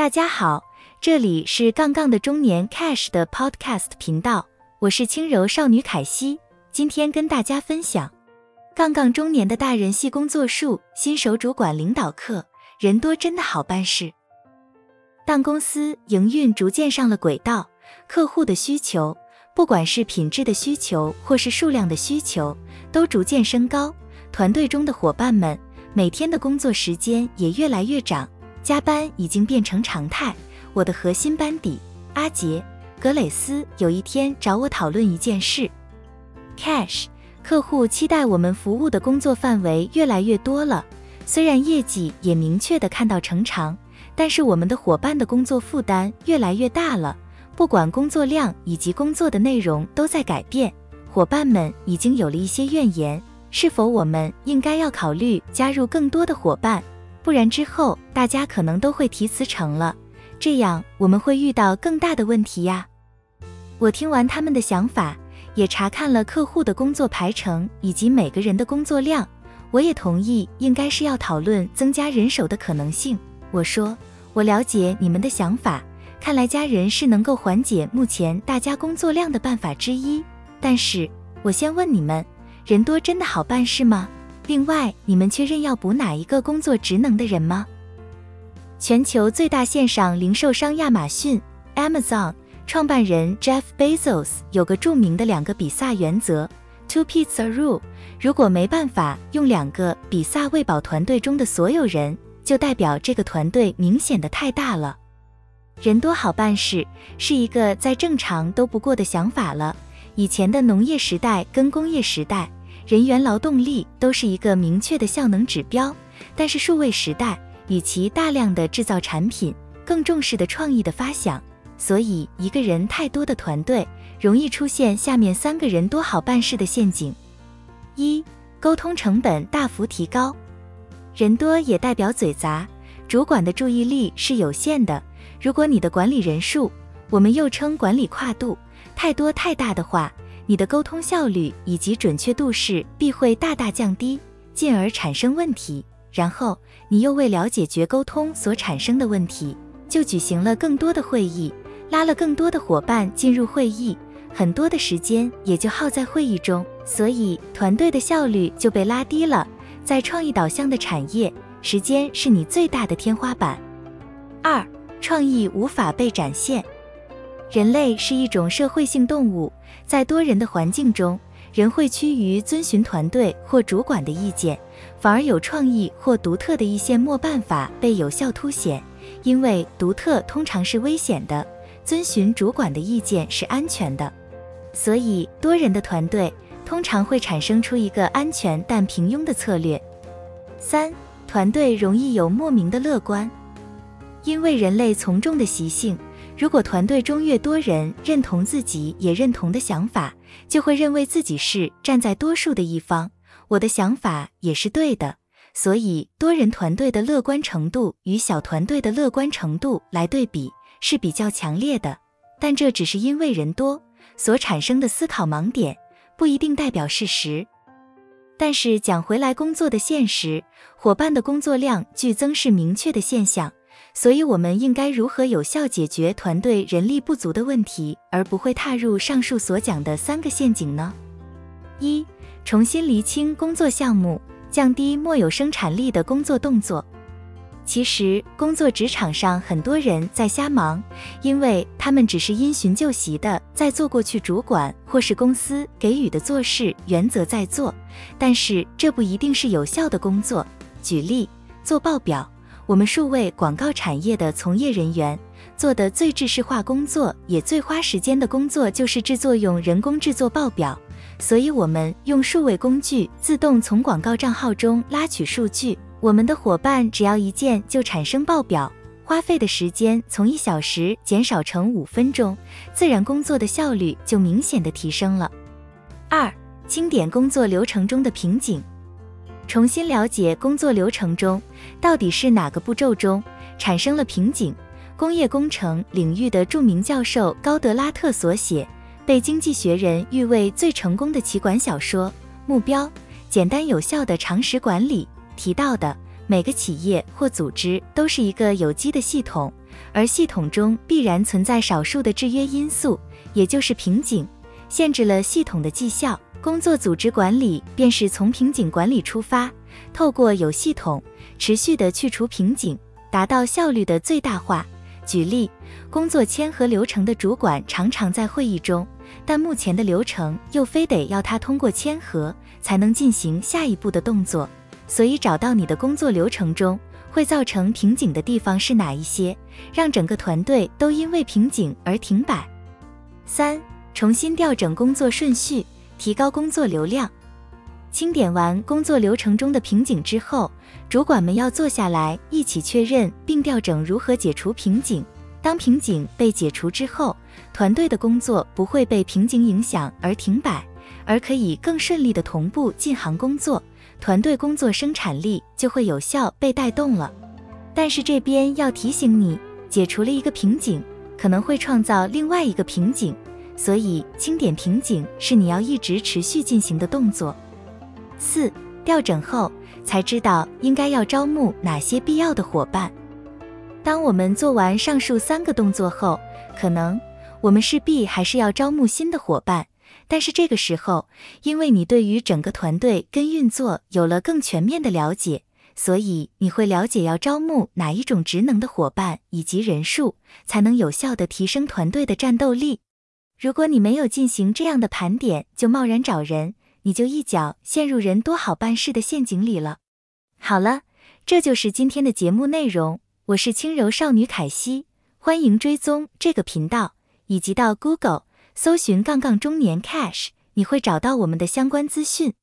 大家好，这里是杠杠的中年 Cash 的 Podcast 频道，我是轻柔少女凯西，今天跟大家分享杠杠中年的大人系工作术新手主管领导课。人多真的好办事。当公司营运逐渐上了轨道，客户的需求，不管是品质的需求或是数量的需求，都逐渐升高，团队中的伙伴们每天的工作时间也越来越长。加班已经变成常态。我的核心班底阿杰、格蕾斯有一天找我讨论一件事：Cash 客户期待我们服务的工作范围越来越多了。虽然业绩也明确的看到成长，但是我们的伙伴的工作负担越来越大了。不管工作量以及工作的内容都在改变，伙伴们已经有了一些怨言。是否我们应该要考虑加入更多的伙伴？不然之后大家可能都会提辞呈了，这样我们会遇到更大的问题呀。我听完他们的想法，也查看了客户的工作排程以及每个人的工作量，我也同意应该是要讨论增加人手的可能性。我说，我了解你们的想法，看来加人是能够缓解目前大家工作量的办法之一。但是我先问你们，人多真的好办事吗？另外，你们确认要补哪一个工作职能的人吗？全球最大线上零售商亚马逊 （Amazon） 创办人 Jeff Bezos 有个著名的两个比萨原则 （Two Pizza Rule）。如果没办法用两个比萨喂饱团队中的所有人，就代表这个团队明显的太大了。人多好办事是一个再正常都不过的想法了。以前的农业时代跟工业时代。人员劳动力都是一个明确的效能指标，但是数位时代与其大量的制造产品，更重视的创意的发想，所以一个人太多的团队容易出现下面三个人多好办事的陷阱：一、沟通成本大幅提高，人多也代表嘴杂，主管的注意力是有限的。如果你的管理人数，我们又称管理跨度，太多太大的话。你的沟通效率以及准确度势必会大大降低，进而产生问题。然后你又为了解决沟通所产生的问题，就举行了更多的会议，拉了更多的伙伴进入会议，很多的时间也就耗在会议中，所以团队的效率就被拉低了。在创意导向的产业，时间是你最大的天花板。二，创意无法被展现。人类是一种社会性动物，在多人的环境中，人会趋于遵循团队或主管的意见，反而有创意或独特的一些没办法被有效凸显。因为独特通常是危险的，遵循主管的意见是安全的，所以多人的团队通常会产生出一个安全但平庸的策略。三，团队容易有莫名的乐观，因为人类从众的习性。如果团队中越多人认同自己也认同的想法，就会认为自己是站在多数的一方，我的想法也是对的。所以，多人团队的乐观程度与小团队的乐观程度来对比是比较强烈的。但这只是因为人多所产生的思考盲点，不一定代表事实。但是讲回来，工作的现实，伙伴的工作量剧增是明确的现象。所以，我们应该如何有效解决团队人力不足的问题，而不会踏入上述所讲的三个陷阱呢？一、重新厘清工作项目，降低没有生产力的工作动作。其实，工作职场上很多人在瞎忙，因为他们只是因循旧习的在做过去主管或是公司给予的做事原则在做，但是这不一定是有效的工作。举例，做报表。我们数位广告产业的从业人员做的最制式化工作，也最花时间的工作，就是制作用人工制作报表。所以，我们用数位工具自动从广告账号中拉取数据。我们的伙伴只要一键就产生报表，花费的时间从一小时减少成五分钟，自然工作的效率就明显的提升了。二、清点工作流程中的瓶颈。重新了解工作流程中到底是哪个步骤中产生了瓶颈。工业工程领域的著名教授高德拉特所写，被《经济学人》誉为最成功的企管小说《目标：简单有效的常识管理》提到的，每个企业或组织都是一个有机的系统，而系统中必然存在少数的制约因素，也就是瓶颈，限制了系统的绩效。工作组织管理便是从瓶颈管理出发，透过有系统、持续的去除瓶颈，达到效率的最大化。举例，工作签核流程的主管常常在会议中，但目前的流程又非得要他通过签核才能进行下一步的动作，所以找到你的工作流程中会造成瓶颈的地方是哪一些，让整个团队都因为瓶颈而停摆。三、重新调整工作顺序。提高工作流量，清点完工作流程中的瓶颈之后，主管们要坐下来一起确认并调整如何解除瓶颈。当瓶颈被解除之后，团队的工作不会被瓶颈影响而停摆，而可以更顺利的同步进行工作，团队工作生产力就会有效被带动了。但是这边要提醒你，解除了一个瓶颈，可能会创造另外一个瓶颈。所以，清点瓶颈是你要一直持续进行的动作。四、调整后才知道应该要招募哪些必要的伙伴。当我们做完上述三个动作后，可能我们势必还是要招募新的伙伴。但是这个时候，因为你对于整个团队跟运作有了更全面的了解，所以你会了解要招募哪一种职能的伙伴以及人数，才能有效的提升团队的战斗力。如果你没有进行这样的盘点就贸然找人，你就一脚陷入人多好办事的陷阱里了。好了，这就是今天的节目内容。我是轻柔少女凯西，欢迎追踪这个频道，以及到 Google 搜寻“杠杠中年 Cash”，你会找到我们的相关资讯。